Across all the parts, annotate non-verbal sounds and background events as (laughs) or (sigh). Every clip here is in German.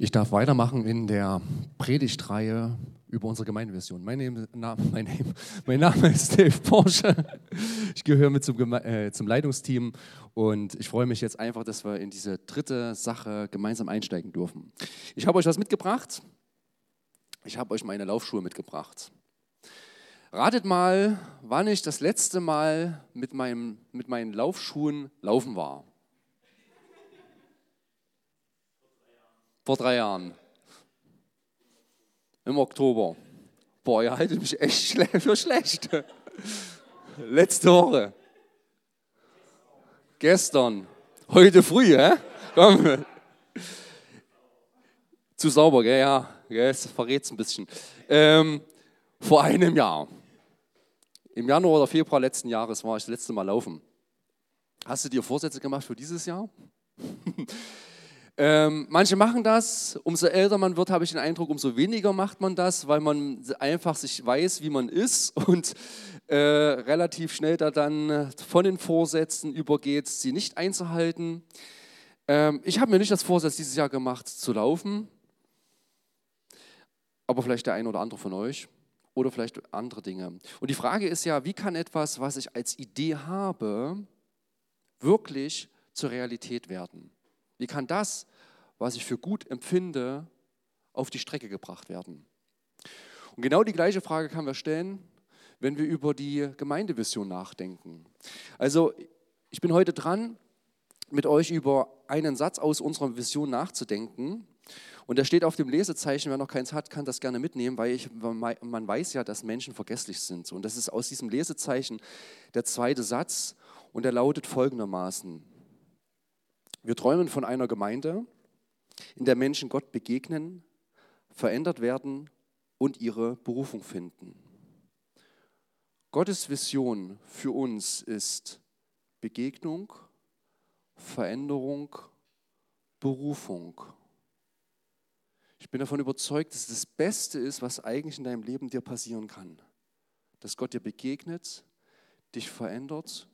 Ich darf weitermachen in der Predigtreihe über unsere Gemeindevision. Mein Name, na, mein, Name, mein Name ist Dave Porsche. Ich gehöre mit zum, äh, zum Leitungsteam und ich freue mich jetzt einfach, dass wir in diese dritte Sache gemeinsam einsteigen dürfen. Ich habe euch was mitgebracht. Ich habe euch meine Laufschuhe mitgebracht. Ratet mal, wann ich das letzte Mal mit, meinem, mit meinen Laufschuhen laufen war. Vor drei Jahren. Im Oktober. Boah, ihr haltet mich echt für (laughs) schlecht. Letzte Woche. Gestern. Heute früh, hä? Komm. Zu sauber, gell? Ja, es verrät es ein bisschen. Ähm, vor einem Jahr. Im Januar oder Februar letzten Jahres war ich das letzte Mal laufen. Hast du dir Vorsätze gemacht für dieses Jahr? (laughs) Ähm, manche machen das, umso älter man wird, habe ich den Eindruck, umso weniger macht man das, weil man einfach sich weiß, wie man ist (laughs) und äh, relativ schnell da dann von den Vorsätzen übergeht, sie nicht einzuhalten. Ähm, ich habe mir nicht das Vorsatz dieses Jahr gemacht, zu laufen, aber vielleicht der eine oder andere von euch oder vielleicht andere Dinge. Und die Frage ist ja, wie kann etwas, was ich als Idee habe, wirklich zur Realität werden? Wie kann das, was ich für gut empfinde, auf die Strecke gebracht werden? Und genau die gleiche Frage kann wir stellen, wenn wir über die Gemeindevision nachdenken. Also ich bin heute dran, mit euch über einen Satz aus unserer Vision nachzudenken. Und der steht auf dem Lesezeichen, wer noch keins hat, kann das gerne mitnehmen, weil ich, man weiß ja, dass Menschen vergesslich sind. Und das ist aus diesem Lesezeichen der zweite Satz und der lautet folgendermaßen. Wir träumen von einer Gemeinde, in der Menschen Gott begegnen, verändert werden und ihre Berufung finden. Gottes Vision für uns ist Begegnung, Veränderung, Berufung. Ich bin davon überzeugt, dass das Beste ist, was eigentlich in deinem Leben dir passieren kann. Dass Gott dir begegnet, dich verändert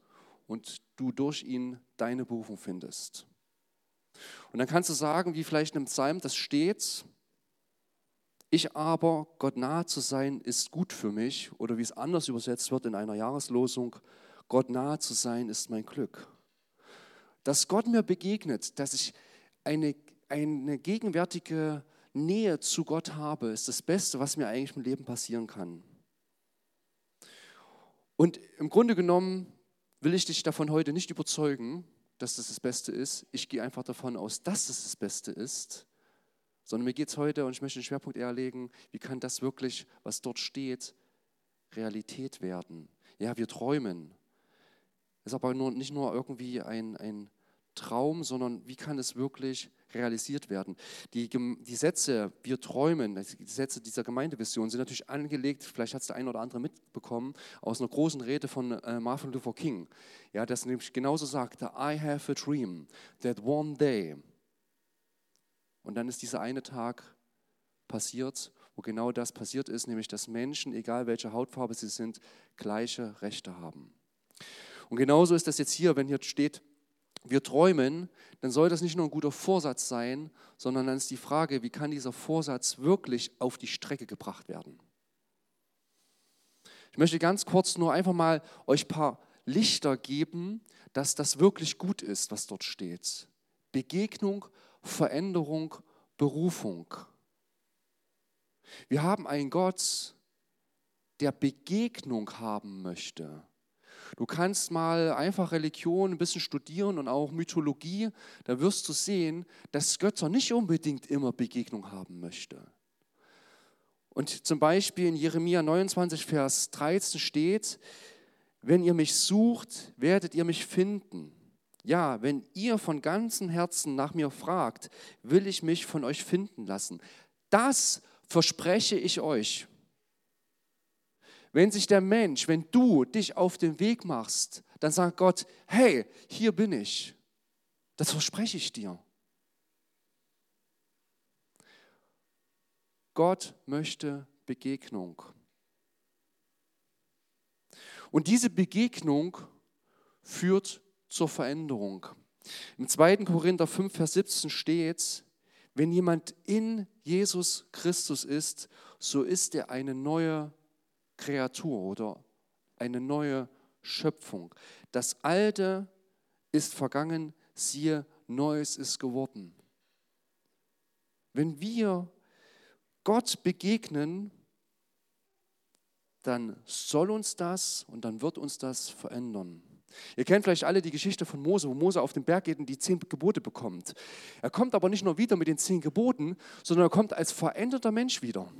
und du durch ihn deine Berufung findest. Und dann kannst du sagen, wie vielleicht in einem Psalm, das steht, ich aber, Gott nahe zu sein, ist gut für mich. Oder wie es anders übersetzt wird in einer Jahreslosung, Gott nahe zu sein, ist mein Glück. Dass Gott mir begegnet, dass ich eine, eine gegenwärtige Nähe zu Gott habe, ist das Beste, was mir eigentlich im Leben passieren kann. Und im Grunde genommen will ich dich davon heute nicht überzeugen, dass das das Beste ist. Ich gehe einfach davon aus, dass das das Beste ist. Sondern mir geht es heute, und ich möchte den Schwerpunkt eher legen, wie kann das wirklich, was dort steht, Realität werden. Ja, wir träumen. Es ist aber nur, nicht nur irgendwie ein, ein Traum, sondern wie kann es wirklich realisiert werden? Die, die Sätze, wir träumen, die Sätze dieser Gemeindevision sind natürlich angelegt, vielleicht hat es der eine oder andere mitbekommen, aus einer großen Rede von äh, Martin Luther King. Ja, das nämlich genauso sagte, I have a dream that one day. Und dann ist dieser eine Tag passiert, wo genau das passiert ist, nämlich dass Menschen, egal welche Hautfarbe sie sind, gleiche Rechte haben. Und genauso ist das jetzt hier, wenn hier steht, wir träumen, dann soll das nicht nur ein guter Vorsatz sein, sondern dann ist die Frage, wie kann dieser Vorsatz wirklich auf die Strecke gebracht werden? Ich möchte ganz kurz nur einfach mal euch ein paar Lichter geben, dass das wirklich gut ist, was dort steht. Begegnung, Veränderung, Berufung. Wir haben einen Gott, der Begegnung haben möchte. Du kannst mal einfach Religion ein bisschen studieren und auch Mythologie, da wirst du sehen, dass Götter nicht unbedingt immer Begegnung haben möchte. Und zum Beispiel in Jeremia 29, Vers 13 steht, wenn ihr mich sucht, werdet ihr mich finden. Ja, wenn ihr von ganzem Herzen nach mir fragt, will ich mich von euch finden lassen. Das verspreche ich euch. Wenn sich der Mensch, wenn du dich auf den Weg machst, dann sagt Gott, hey, hier bin ich. Das verspreche ich dir. Gott möchte Begegnung. Und diese Begegnung führt zur Veränderung. Im 2. Korinther 5, Vers 17 steht, Wenn jemand in Jesus Christus ist, so ist er eine neue Kreatur oder eine neue Schöpfung. Das Alte ist vergangen, siehe, Neues ist geworden. Wenn wir Gott begegnen, dann soll uns das und dann wird uns das verändern. Ihr kennt vielleicht alle die Geschichte von Mose, wo Mose auf den Berg geht und die zehn Gebote bekommt. Er kommt aber nicht nur wieder mit den zehn Geboten, sondern er kommt als veränderter Mensch wieder.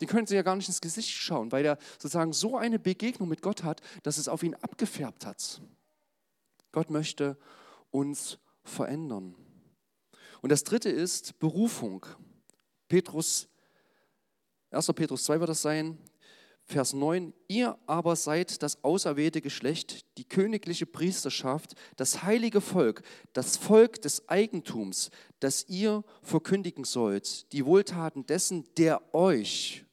Die können sie ja gar nicht ins Gesicht schauen, weil er sozusagen so eine Begegnung mit Gott hat, dass es auf ihn abgefärbt hat. Gott möchte uns verändern. Und das dritte ist Berufung. Petrus, 1. Petrus 2 wird das sein, Vers 9, ihr aber seid das auserwählte Geschlecht, die königliche Priesterschaft, das heilige Volk, das Volk des Eigentums, das ihr verkündigen sollt, die Wohltaten dessen, der euch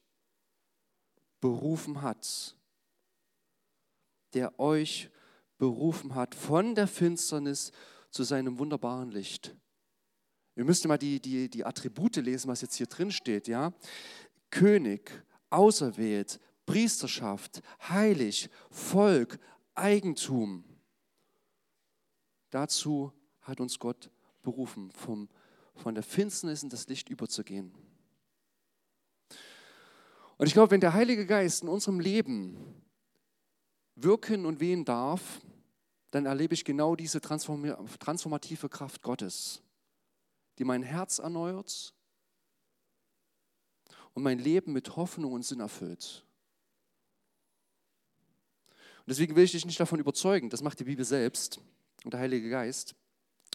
berufen hat, der euch berufen hat von der Finsternis zu seinem wunderbaren Licht. Wir müssten mal die, die, die Attribute lesen, was jetzt hier drin steht. Ja? König, auserwählt, Priesterschaft, heilig, Volk, Eigentum. Dazu hat uns Gott berufen, vom, von der Finsternis in das Licht überzugehen. Und ich glaube, wenn der Heilige Geist in unserem Leben wirken und wehen darf, dann erlebe ich genau diese transformative Kraft Gottes, die mein Herz erneuert und mein Leben mit Hoffnung und Sinn erfüllt. Und deswegen will ich dich nicht davon überzeugen, das macht die Bibel selbst und der Heilige Geist,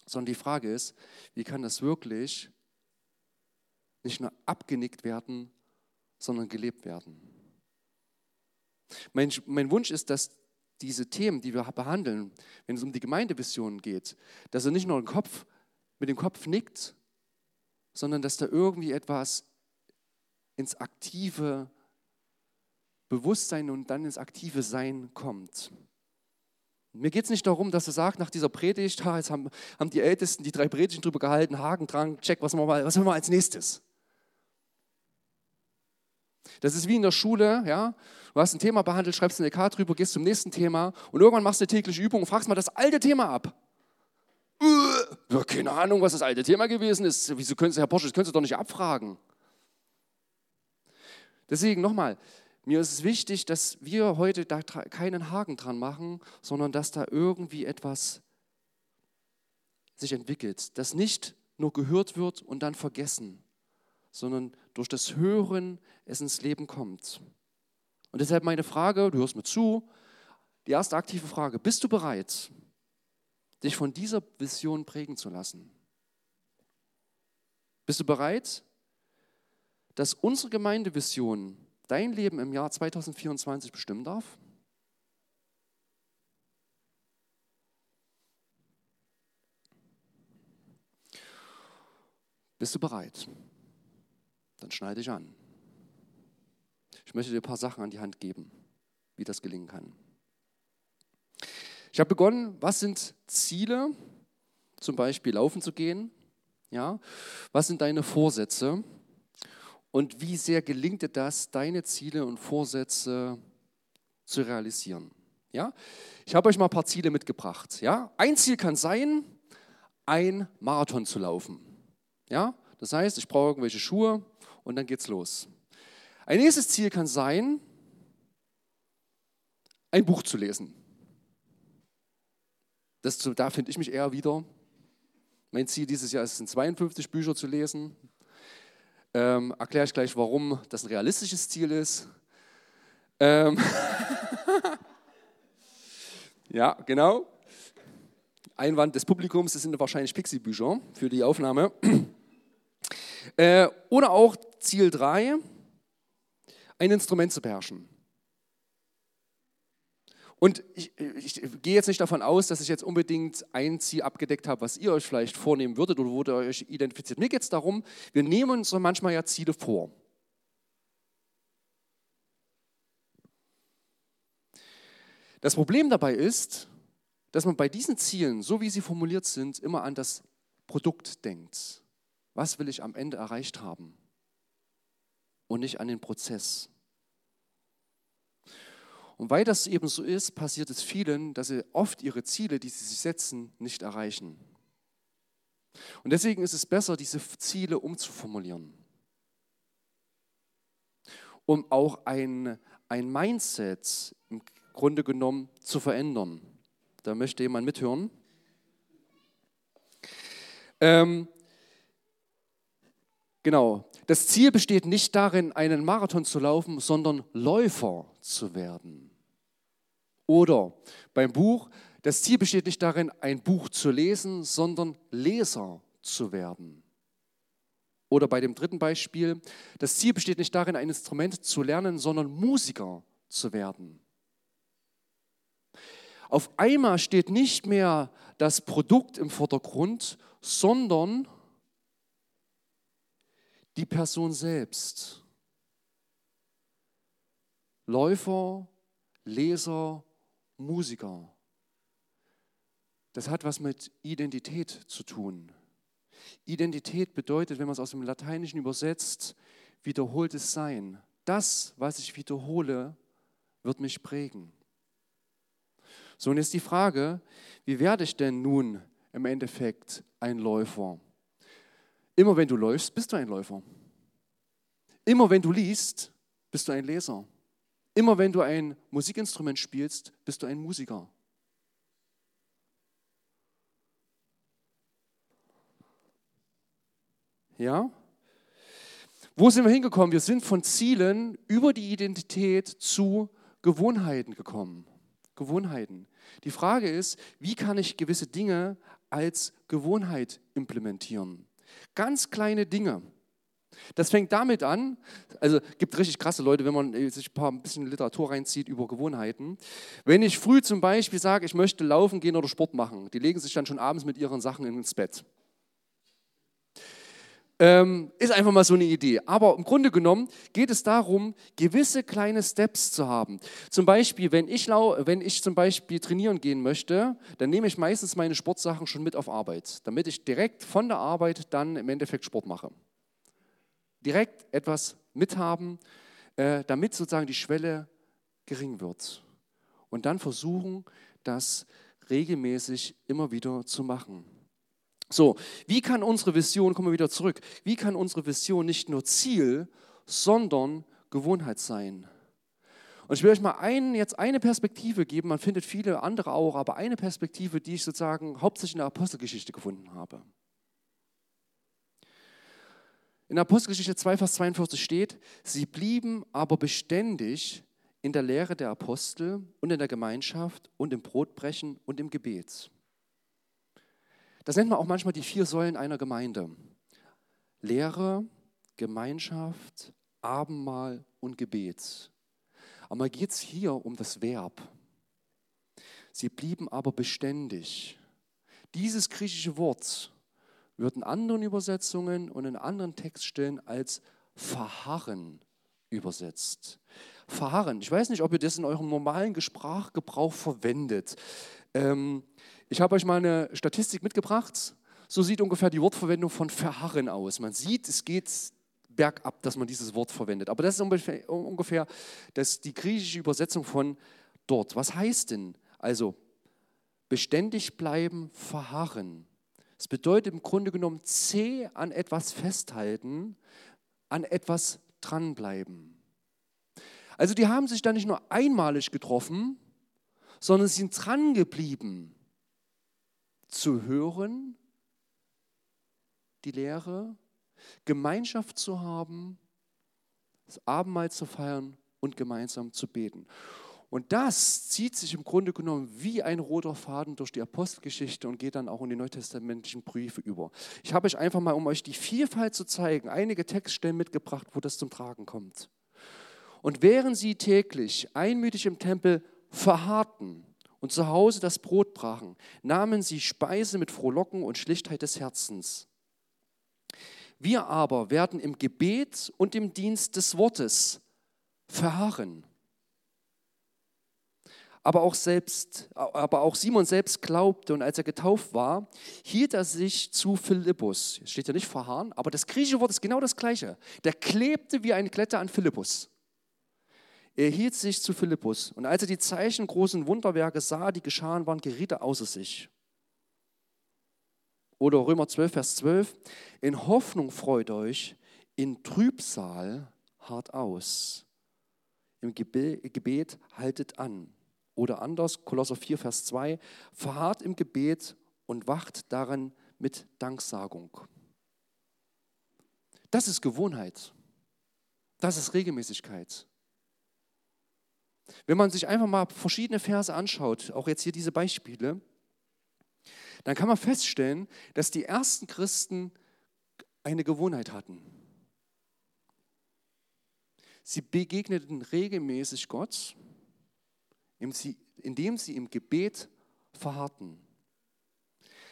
sondern die Frage ist, wie kann das wirklich nicht nur abgenickt werden, sondern gelebt werden. Mein, mein Wunsch ist, dass diese Themen, die wir behandeln, wenn es um die Gemeindevision geht, dass er nicht nur den Kopf, mit dem Kopf nickt, sondern dass da irgendwie etwas ins aktive Bewusstsein und dann ins aktive Sein kommt. Mir geht es nicht darum, dass er sagt, nach dieser Predigt, ha, jetzt haben, haben die Ältesten die drei Predigten drüber gehalten, Haken dran, check, was machen wir, was machen wir als nächstes? Das ist wie in der Schule, ja. Du hast ein Thema behandelt, schreibst eine Karte drüber, gehst zum nächsten Thema und irgendwann machst du eine tägliche Übung und fragst mal das alte Thema ab. Ja, keine Ahnung, was das alte Thema gewesen ist. Wieso können Sie, Herr Porsche, das können Sie doch nicht abfragen. Deswegen nochmal, mir ist es wichtig, dass wir heute da keinen Haken dran machen, sondern dass da irgendwie etwas sich entwickelt, das nicht nur gehört wird und dann vergessen, sondern durch das Hören es ins Leben kommt. Und deshalb meine Frage, du hörst mir zu, die erste aktive Frage, bist du bereit, dich von dieser Vision prägen zu lassen? Bist du bereit, dass unsere Gemeindevision dein Leben im Jahr 2024 bestimmen darf? Bist du bereit? Dann schneide ich an. Ich möchte dir ein paar Sachen an die Hand geben, wie das gelingen kann. Ich habe begonnen, was sind Ziele, zum Beispiel laufen zu gehen? Ja? Was sind deine Vorsätze? Und wie sehr gelingt dir das, deine Ziele und Vorsätze zu realisieren? Ja? Ich habe euch mal ein paar Ziele mitgebracht. Ja? Ein Ziel kann sein, ein Marathon zu laufen. Ja? Das heißt, ich brauche irgendwelche Schuhe und dann geht's los. Ein nächstes Ziel kann sein, ein Buch zu lesen. Das, da finde ich mich eher wieder. Mein Ziel dieses Jahr ist es, 52 Bücher zu lesen. Ähm, Erkläre ich gleich, warum das ein realistisches Ziel ist. Ähm (laughs) ja, genau. Einwand des Publikums, das sind wahrscheinlich Pixie-Bücher für die Aufnahme. Äh, oder auch Ziel 3, ein Instrument zu beherrschen. Und ich, ich, gehe jetzt nicht davon aus, dass ich jetzt unbedingt ein Ziel abgedeckt habe, was ihr euch vielleicht vornehmen würdet oder wo ihr euch identifiziert. Mir geht es darum, wir nehmen uns manchmal ja Ziele vor. Das Problem dabei ist, dass man bei diesen Zielen, so wie sie formuliert sind, immer an das Produkt denkt. Was will ich am Ende erreicht haben? Und nicht an den Prozess. Und weil das eben so ist, passiert es vielen, dass sie oft ihre Ziele, die sie sich setzen, nicht erreichen. Und deswegen ist es besser, diese Ziele umzuformulieren, um auch ein, ein Mindset im Grunde genommen zu verändern. Da möchte jemand mithören. Ähm, genau. Das Ziel besteht nicht darin, einen Marathon zu laufen, sondern Läufer zu werden. Oder beim Buch, das Ziel besteht nicht darin, ein Buch zu lesen, sondern Leser zu werden. Oder bei dem dritten Beispiel, das Ziel besteht nicht darin, ein Instrument zu lernen, sondern Musiker zu werden. Auf einmal steht nicht mehr das Produkt im Vordergrund, sondern die Person selbst. Läufer, Leser, Musiker. Das hat was mit Identität zu tun. Identität bedeutet, wenn man es aus dem Lateinischen übersetzt, wiederholtes Sein. Das, was ich wiederhole, wird mich prägen. So, und jetzt die Frage, wie werde ich denn nun im Endeffekt ein Läufer? Immer wenn du läufst, bist du ein Läufer. Immer wenn du liest, bist du ein Leser. Immer wenn du ein Musikinstrument spielst, bist du ein Musiker. Ja? Wo sind wir hingekommen? Wir sind von Zielen über die Identität zu Gewohnheiten gekommen. Gewohnheiten. Die Frage ist, wie kann ich gewisse Dinge als Gewohnheit implementieren? Ganz kleine Dinge. Das fängt damit an, also gibt richtig krasse Leute, wenn man sich ein, paar, ein bisschen Literatur reinzieht über Gewohnheiten. Wenn ich früh zum Beispiel sage, ich möchte laufen gehen oder Sport machen, die legen sich dann schon abends mit ihren Sachen ins Bett. Ähm, ist einfach mal so eine Idee. Aber im Grunde genommen geht es darum, gewisse kleine Steps zu haben. Zum Beispiel, wenn ich, wenn ich zum Beispiel trainieren gehen möchte, dann nehme ich meistens meine Sportsachen schon mit auf Arbeit, damit ich direkt von der Arbeit dann im Endeffekt Sport mache. Direkt etwas mithaben, äh, damit sozusagen die Schwelle gering wird. Und dann versuchen, das regelmäßig immer wieder zu machen. So, wie kann unsere Vision, kommen wir wieder zurück, wie kann unsere Vision nicht nur Ziel, sondern Gewohnheit sein? Und ich will euch mal einen, jetzt eine Perspektive geben, man findet viele andere auch, aber eine Perspektive, die ich sozusagen hauptsächlich in der Apostelgeschichte gefunden habe. In Apostelgeschichte 2, Vers 42 steht, sie blieben aber beständig in der Lehre der Apostel und in der Gemeinschaft und im Brotbrechen und im Gebet. Das nennt man auch manchmal die vier Säulen einer Gemeinde. Lehre, Gemeinschaft, Abendmahl und Gebet. Aber geht es hier um das Verb. Sie blieben aber beständig. Dieses griechische Wort wird in anderen Übersetzungen und in anderen Textstellen als verharren übersetzt. Verharren. Ich weiß nicht, ob ihr das in eurem normalen Sprachgebrauch verwendet. Ähm, ich habe euch mal eine Statistik mitgebracht. So sieht ungefähr die Wortverwendung von verharren aus. Man sieht, es geht bergab, dass man dieses Wort verwendet. Aber das ist ungefähr, ungefähr das, die griechische Übersetzung von dort. Was heißt denn? Also beständig bleiben, verharren. Es bedeutet im Grunde genommen zäh an etwas festhalten, an etwas dranbleiben. Also die haben sich da nicht nur einmalig getroffen, sondern sind dran geblieben zu hören, die Lehre, Gemeinschaft zu haben, das Abendmahl zu feiern und gemeinsam zu beten. Und das zieht sich im Grunde genommen wie ein roter Faden durch die Apostelgeschichte und geht dann auch in die neutestamentlichen Briefe über. Ich habe euch einfach mal, um euch die Vielfalt zu zeigen, einige Textstellen mitgebracht, wo das zum Tragen kommt. Und während sie täglich einmütig im Tempel verharrten, und zu Hause das Brot brachen, nahmen sie Speise mit Frohlocken und Schlichtheit des Herzens. Wir aber werden im Gebet und im Dienst des Wortes verharren. aber auch, selbst, aber auch Simon selbst glaubte und als er getauft war, hielt er sich zu Philippus. Es steht ja nicht verharren, aber das griechische Wort ist genau das gleiche. Der klebte wie eine Klette an Philippus. Er hielt sich zu Philippus und als er die Zeichen großen Wunderwerke sah, die geschahen waren, geriet er außer sich. Oder Römer 12, Vers 12, in Hoffnung freut euch, in Trübsal hart aus. Im Gebet haltet an. Oder anders, Kolosser 4, Vers 2, verharrt im Gebet und wacht daran mit Danksagung. Das ist Gewohnheit. Das ist Regelmäßigkeit. Wenn man sich einfach mal verschiedene Verse anschaut, auch jetzt hier diese Beispiele, dann kann man feststellen, dass die ersten Christen eine Gewohnheit hatten. Sie begegneten regelmäßig Gott indem sie im Gebet verharrten.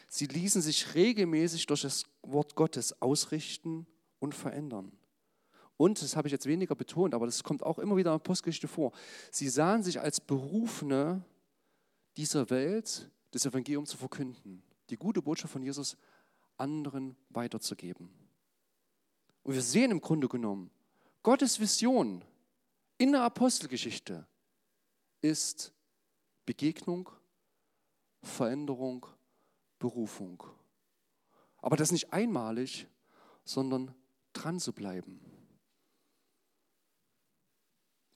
Sie ließen sich regelmäßig durch das Wort Gottes ausrichten und verändern. Und, das habe ich jetzt weniger betont, aber das kommt auch immer wieder in der Postgeschichte vor, sie sahen sich als Berufene dieser Welt, das Evangelium zu verkünden, die gute Botschaft von Jesus anderen weiterzugeben. Und wir sehen im Grunde genommen, Gottes Vision in der Apostelgeschichte ist Begegnung, Veränderung, Berufung. Aber das nicht einmalig, sondern dran zu bleiben.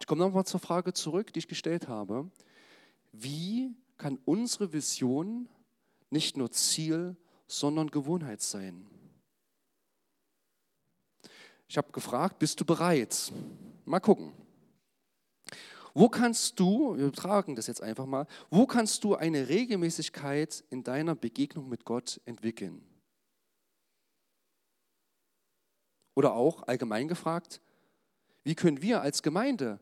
Ich komme nochmal zur Frage zurück, die ich gestellt habe. Wie kann unsere Vision nicht nur Ziel, sondern Gewohnheit sein? Ich habe gefragt, bist du bereit? Mal gucken. Wo kannst du, wir tragen das jetzt einfach mal, wo kannst du eine Regelmäßigkeit in deiner Begegnung mit Gott entwickeln? Oder auch allgemein gefragt, wie können wir als Gemeinde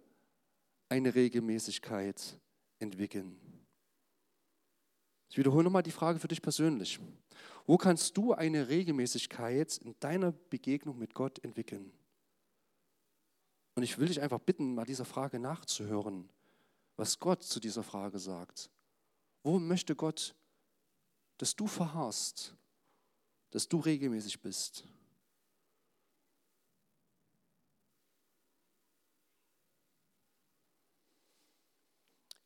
eine Regelmäßigkeit entwickeln? Ich wiederhole nochmal die Frage für dich persönlich. Wo kannst du eine Regelmäßigkeit in deiner Begegnung mit Gott entwickeln? Und ich will dich einfach bitten, mal dieser Frage nachzuhören, was Gott zu dieser Frage sagt. Wo möchte Gott, dass du verharrst, dass du regelmäßig bist?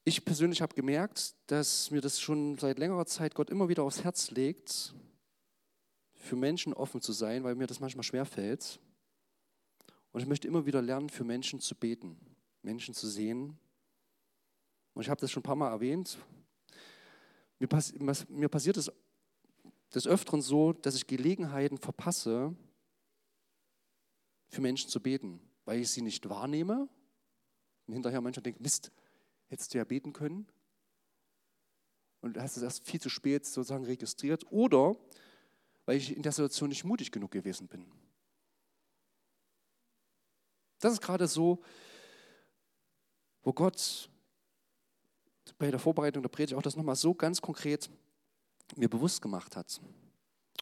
Ich persönlich habe gemerkt, dass mir das schon seit längerer Zeit Gott immer wieder aufs Herz legt, für Menschen offen zu sein, weil mir das manchmal schwer fällt. Und ich möchte immer wieder lernen, für Menschen zu beten, Menschen zu sehen. Und ich habe das schon ein paar Mal erwähnt. Mir, pass mir passiert es des Öfteren so, dass ich Gelegenheiten verpasse, für Menschen zu beten, weil ich sie nicht wahrnehme. Und hinterher manchmal denke, Mist, hättest du ja beten können. Und hast es erst viel zu spät sozusagen registriert. Oder weil ich in der Situation nicht mutig genug gewesen bin. Das ist gerade so, wo Gott bei der Vorbereitung der Predigt auch das nochmal so ganz konkret mir bewusst gemacht hat.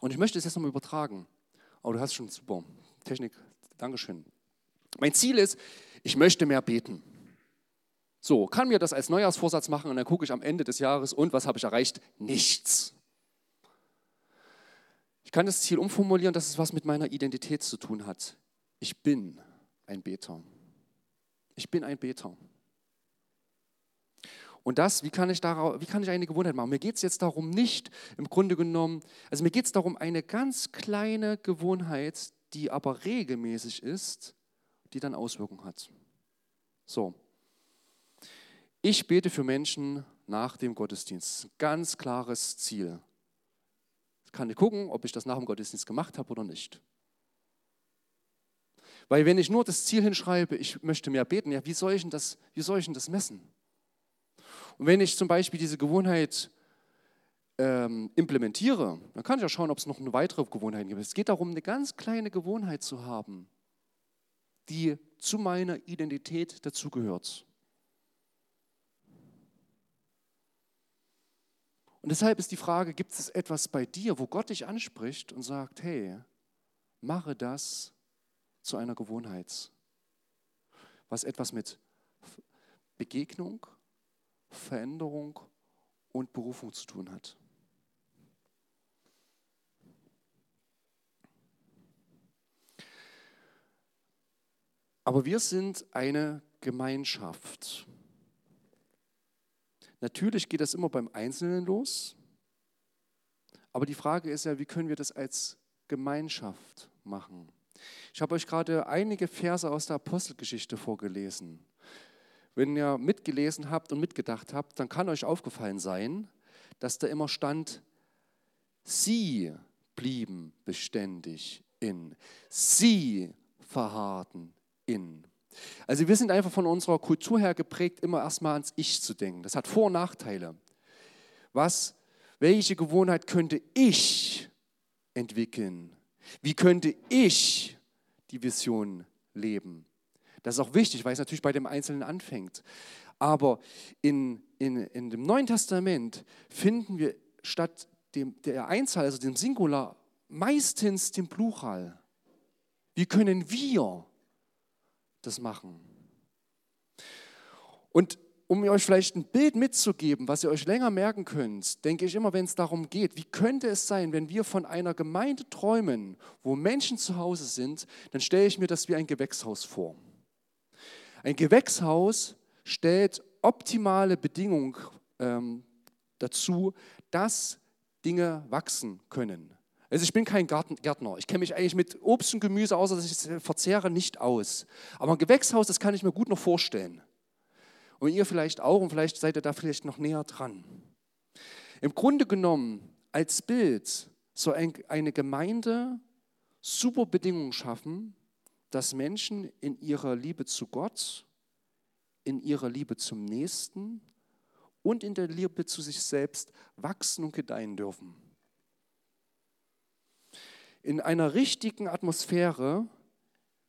Und ich möchte es jetzt nochmal übertragen. Oh, du hast schon super Technik. Dankeschön. Mein Ziel ist, ich möchte mehr beten. So, kann mir das als Neujahrsvorsatz machen und dann gucke ich am Ende des Jahres und was habe ich erreicht? Nichts. Ich kann das Ziel umformulieren, dass es was mit meiner Identität zu tun hat. Ich bin ein Beter. Ich bin ein Beter. Und das, wie kann ich, darauf, wie kann ich eine Gewohnheit machen? Mir geht es jetzt darum nicht, im Grunde genommen, also mir geht es darum, eine ganz kleine Gewohnheit, die aber regelmäßig ist, die dann Auswirkungen hat. So. Ich bete für Menschen nach dem Gottesdienst. Ganz klares Ziel. Ich kann gucken, ob ich das nach dem Gottesdienst gemacht habe oder nicht. Weil wenn ich nur das Ziel hinschreibe, ich möchte mehr beten, ja, wie soll ich denn das, wie soll ich denn das messen? Und wenn ich zum Beispiel diese Gewohnheit ähm, implementiere, dann kann ich ja schauen, ob es noch eine weitere Gewohnheit gibt. Es geht darum, eine ganz kleine Gewohnheit zu haben, die zu meiner Identität dazugehört. Und deshalb ist die Frage, gibt es etwas bei dir, wo Gott dich anspricht und sagt, hey, mache das zu einer Gewohnheit, was etwas mit Begegnung, Veränderung und Berufung zu tun hat. Aber wir sind eine Gemeinschaft. Natürlich geht das immer beim Einzelnen los, aber die Frage ist ja, wie können wir das als Gemeinschaft machen? Ich habe euch gerade einige Verse aus der Apostelgeschichte vorgelesen. Wenn ihr mitgelesen habt und mitgedacht habt, dann kann euch aufgefallen sein, dass da immer stand, sie blieben beständig in, sie verharrten in. Also wir sind einfach von unserer Kultur her geprägt, immer erstmal ans Ich zu denken. Das hat Vor- und Nachteile. Was, welche Gewohnheit könnte ich entwickeln? Wie könnte ich die Vision leben? Das ist auch wichtig, weil es natürlich bei dem Einzelnen anfängt. Aber in, in, in dem Neuen Testament finden wir statt dem, der Einzahl, also dem Singular, meistens den Plural. Wie können wir das machen. Und um euch vielleicht ein Bild mitzugeben, was ihr euch länger merken könnt, denke ich immer, wenn es darum geht, wie könnte es sein, wenn wir von einer Gemeinde träumen, wo Menschen zu Hause sind, dann stelle ich mir das wie ein Gewächshaus vor. Ein Gewächshaus stellt optimale Bedingungen ähm, dazu, dass Dinge wachsen können. Also ich bin kein Gärtner. Ich kenne mich eigentlich mit Obst und Gemüse, außer dass ich es verzehre, nicht aus. Aber ein Gewächshaus, das kann ich mir gut noch vorstellen. Und ihr vielleicht auch und vielleicht seid ihr da vielleicht noch näher dran. Im Grunde genommen, als Bild, soll eine Gemeinde super Bedingungen schaffen, dass Menschen in ihrer Liebe zu Gott, in ihrer Liebe zum Nächsten und in der Liebe zu sich selbst wachsen und gedeihen dürfen. In einer richtigen Atmosphäre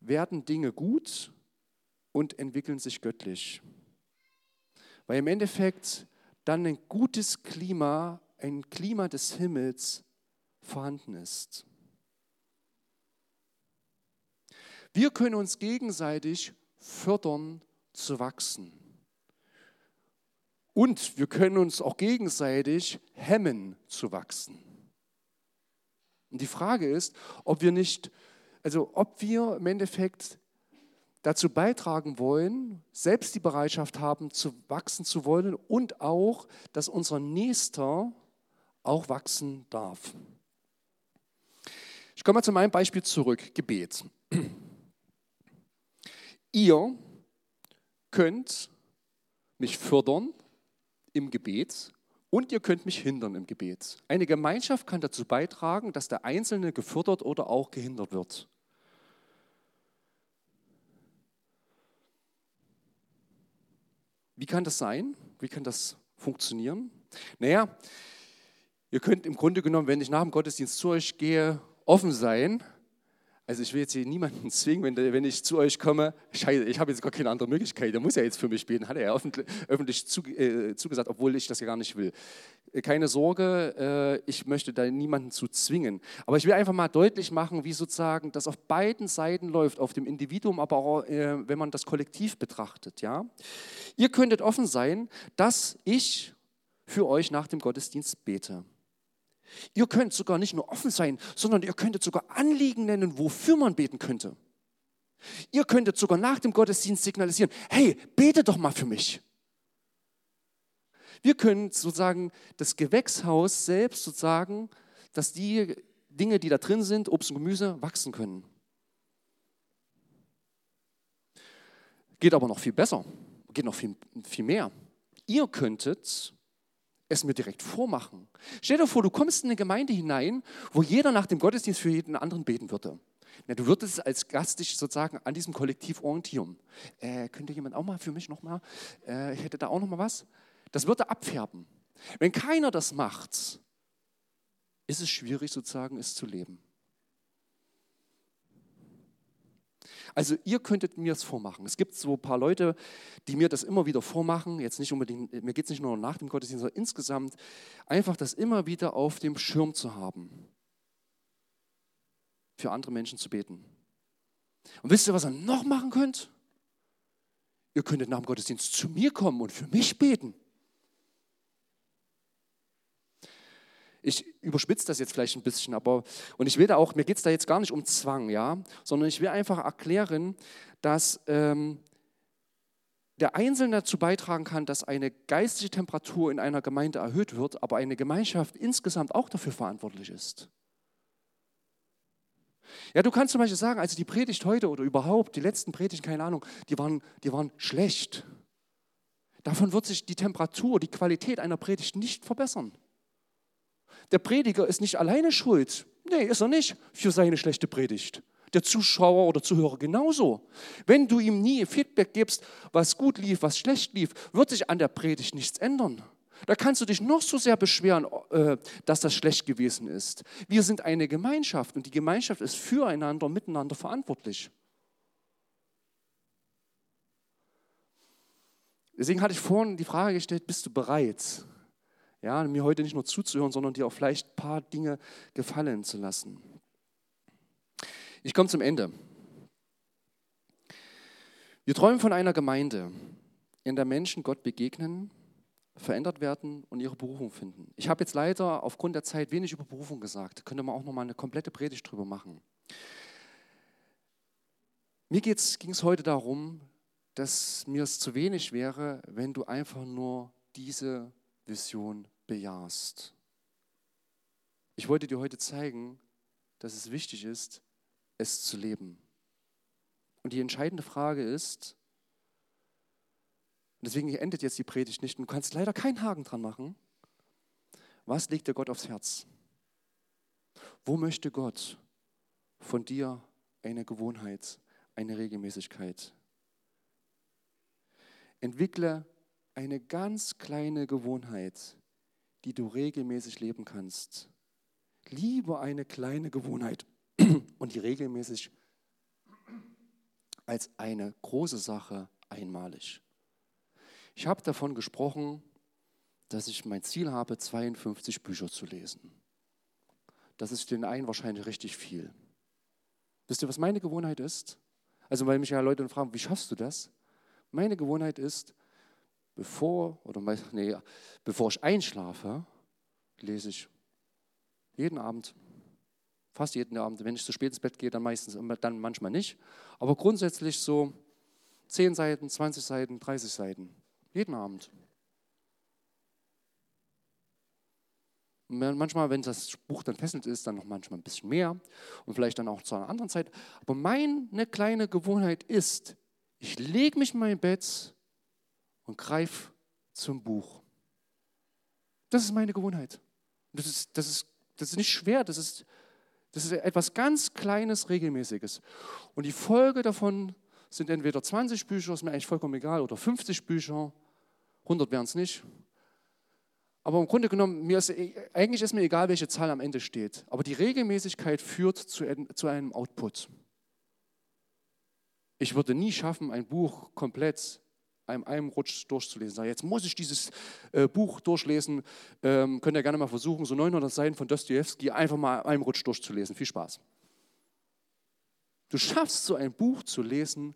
werden Dinge gut und entwickeln sich göttlich. Weil im Endeffekt dann ein gutes Klima, ein Klima des Himmels vorhanden ist. Wir können uns gegenseitig fördern zu wachsen. Und wir können uns auch gegenseitig hemmen zu wachsen. Und die Frage ist, ob wir nicht, also ob wir im Endeffekt dazu beitragen wollen, selbst die Bereitschaft haben, zu wachsen zu wollen und auch, dass unser Nächster auch wachsen darf. Ich komme mal zu meinem Beispiel zurück, Gebet. Ihr könnt mich fördern im Gebet und ihr könnt mich hindern im Gebet. Eine Gemeinschaft kann dazu beitragen, dass der Einzelne gefördert oder auch gehindert wird. Wie kann das sein? Wie kann das funktionieren? Naja, ihr könnt im Grunde genommen, wenn ich nach dem Gottesdienst zu euch gehe, offen sein also ich will jetzt hier niemanden (laughs) zwingen, wenn, wenn ich zu euch komme, scheiße, ich habe jetzt gar keine andere Möglichkeit, der muss ja jetzt für mich beten, hat er ja öffentlich, öffentlich zu, äh, zugesagt, obwohl ich das ja gar nicht will. Äh, keine Sorge, äh, ich möchte da niemanden zu zwingen. Aber ich will einfach mal deutlich machen, wie sozusagen das auf beiden Seiten läuft, auf dem Individuum, aber auch, äh, wenn man das kollektiv betrachtet. Ja? Ihr könntet offen sein, dass ich für euch nach dem Gottesdienst bete. Ihr könnt sogar nicht nur offen sein, sondern ihr könntet sogar Anliegen nennen, wofür man beten könnte. Ihr könntet sogar nach dem Gottesdienst signalisieren, hey, bete doch mal für mich. Wir können sozusagen das Gewächshaus selbst sozusagen, dass die Dinge, die da drin sind, Obst und Gemüse, wachsen können. Geht aber noch viel besser, geht noch viel, viel mehr. Ihr könntet es mir direkt vormachen. Stell dir vor, du kommst in eine Gemeinde hinein, wo jeder nach dem Gottesdienst für jeden anderen beten würde. Ja, du würdest als Gast dich sozusagen an diesem Kollektiv orientieren. Äh, könnte jemand auch mal für mich nochmal, äh, ich hätte da auch nochmal was. Das würde abfärben. Wenn keiner das macht, ist es schwierig sozusagen, es zu leben. Also ihr könntet mir es vormachen. Es gibt so ein paar Leute, die mir das immer wieder vormachen. Jetzt nicht unbedingt, mir geht es nicht nur nach dem Gottesdienst, sondern insgesamt einfach das immer wieder auf dem Schirm zu haben. Für andere Menschen zu beten. Und wisst ihr, was ihr noch machen könnt? Ihr könntet nach dem Gottesdienst zu mir kommen und für mich beten. Ich überspitze das jetzt vielleicht ein bisschen, aber und ich will da auch, mir geht es da jetzt gar nicht um Zwang, ja, sondern ich will einfach erklären, dass ähm, der Einzelne dazu beitragen kann, dass eine geistige Temperatur in einer Gemeinde erhöht wird, aber eine Gemeinschaft insgesamt auch dafür verantwortlich ist. Ja, du kannst zum Beispiel sagen, also die Predigt heute oder überhaupt, die letzten Predigten, keine Ahnung, die waren, die waren schlecht. Davon wird sich die Temperatur, die Qualität einer Predigt nicht verbessern. Der Prediger ist nicht alleine schuld. Nee, ist er nicht für seine schlechte Predigt. Der Zuschauer oder Zuhörer genauso. Wenn du ihm nie Feedback gibst, was gut lief, was schlecht lief, wird sich an der Predigt nichts ändern. Da kannst du dich noch so sehr beschweren, äh, dass das schlecht gewesen ist. Wir sind eine Gemeinschaft und die Gemeinschaft ist füreinander, miteinander verantwortlich. Deswegen hatte ich vorhin die Frage gestellt, bist du bereit, ja, mir heute nicht nur zuzuhören, sondern dir auch vielleicht ein paar Dinge gefallen zu lassen. Ich komme zum Ende. Wir träumen von einer Gemeinde, in der Menschen Gott begegnen, verändert werden und ihre Berufung finden. Ich habe jetzt leider aufgrund der Zeit wenig über Berufung gesagt. Könnte man auch noch mal eine komplette Predigt drüber machen. Mir ging es heute darum, dass mir es zu wenig wäre, wenn du einfach nur diese Vision bejahst. Ich wollte dir heute zeigen, dass es wichtig ist, es zu leben. Und die entscheidende Frage ist, und deswegen endet jetzt die Predigt nicht, du kannst leider keinen Haken dran machen, was legt dir Gott aufs Herz? Wo möchte Gott von dir eine Gewohnheit, eine Regelmäßigkeit? Entwickle eine ganz kleine Gewohnheit, die du regelmäßig leben kannst. Lieber eine kleine Gewohnheit (clears throat) und die regelmäßig als eine große Sache einmalig. Ich habe davon gesprochen, dass ich mein Ziel habe, 52 Bücher zu lesen. Das ist den einen wahrscheinlich richtig viel. Wisst ihr, was meine Gewohnheit ist? Also, weil mich ja Leute fragen, wie schaffst du das? Meine Gewohnheit ist, bevor, oder nee, bevor ich einschlafe, lese ich jeden Abend, fast jeden Abend. Wenn ich zu spät ins Bett gehe, dann meistens, dann manchmal nicht. Aber grundsätzlich so 10 Seiten, 20 Seiten, 30 Seiten. Jeden Abend. Manchmal, wenn das Buch dann fesselt ist, dann noch manchmal ein bisschen mehr und vielleicht dann auch zu einer anderen Zeit. Aber meine kleine Gewohnheit ist, ich lege mich in mein Bett und greife zum Buch. Das ist meine Gewohnheit. Das ist, das ist, das ist nicht schwer, das ist, das ist etwas ganz Kleines, Regelmäßiges. Und die Folge davon sind entweder 20 Bücher, ist mir eigentlich vollkommen egal, oder 50 Bücher, 100 wären es nicht. Aber im Grunde genommen, mir ist, eigentlich ist mir egal, welche Zahl am Ende steht. Aber die Regelmäßigkeit führt zu, zu einem Output. Ich würde nie schaffen, ein Buch komplett einem, einem Rutsch durchzulesen. Sag, jetzt muss ich dieses äh, Buch durchlesen. Ähm, könnt ihr gerne mal versuchen, so 900 Seiten von Dostoevsky einfach mal einem Rutsch durchzulesen. Viel Spaß. Du schaffst so ein Buch zu lesen,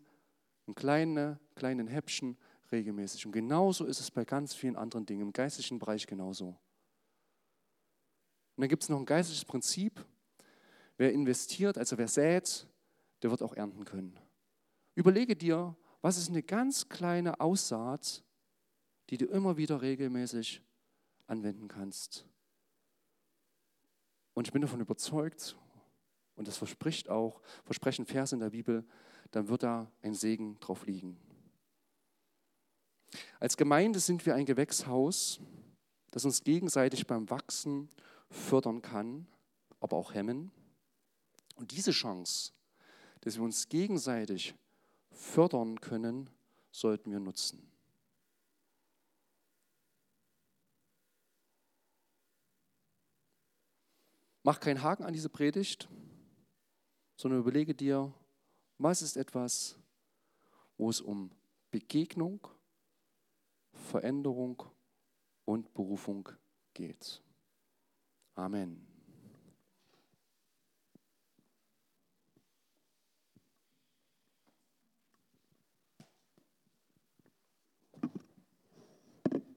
in kleine, kleinen Häppchen regelmäßig. Und genauso ist es bei ganz vielen anderen Dingen, im geistlichen Bereich genauso. Und dann gibt es noch ein geistliches Prinzip. Wer investiert, also wer sät, der wird auch ernten können. Überlege dir, was ist eine ganz kleine Aussaat, die du immer wieder regelmäßig anwenden kannst. Und ich bin davon überzeugt, und das verspricht auch, versprechen Vers in der Bibel, dann wird da ein Segen drauf liegen. Als Gemeinde sind wir ein Gewächshaus, das uns gegenseitig beim Wachsen fördern kann, aber auch hemmen. Und diese Chance, dass wir uns gegenseitig fördern können, sollten wir nutzen. Mach keinen Haken an diese Predigt, sondern überlege dir, was ist etwas, wo es um Begegnung, Veränderung und Berufung geht. Amen.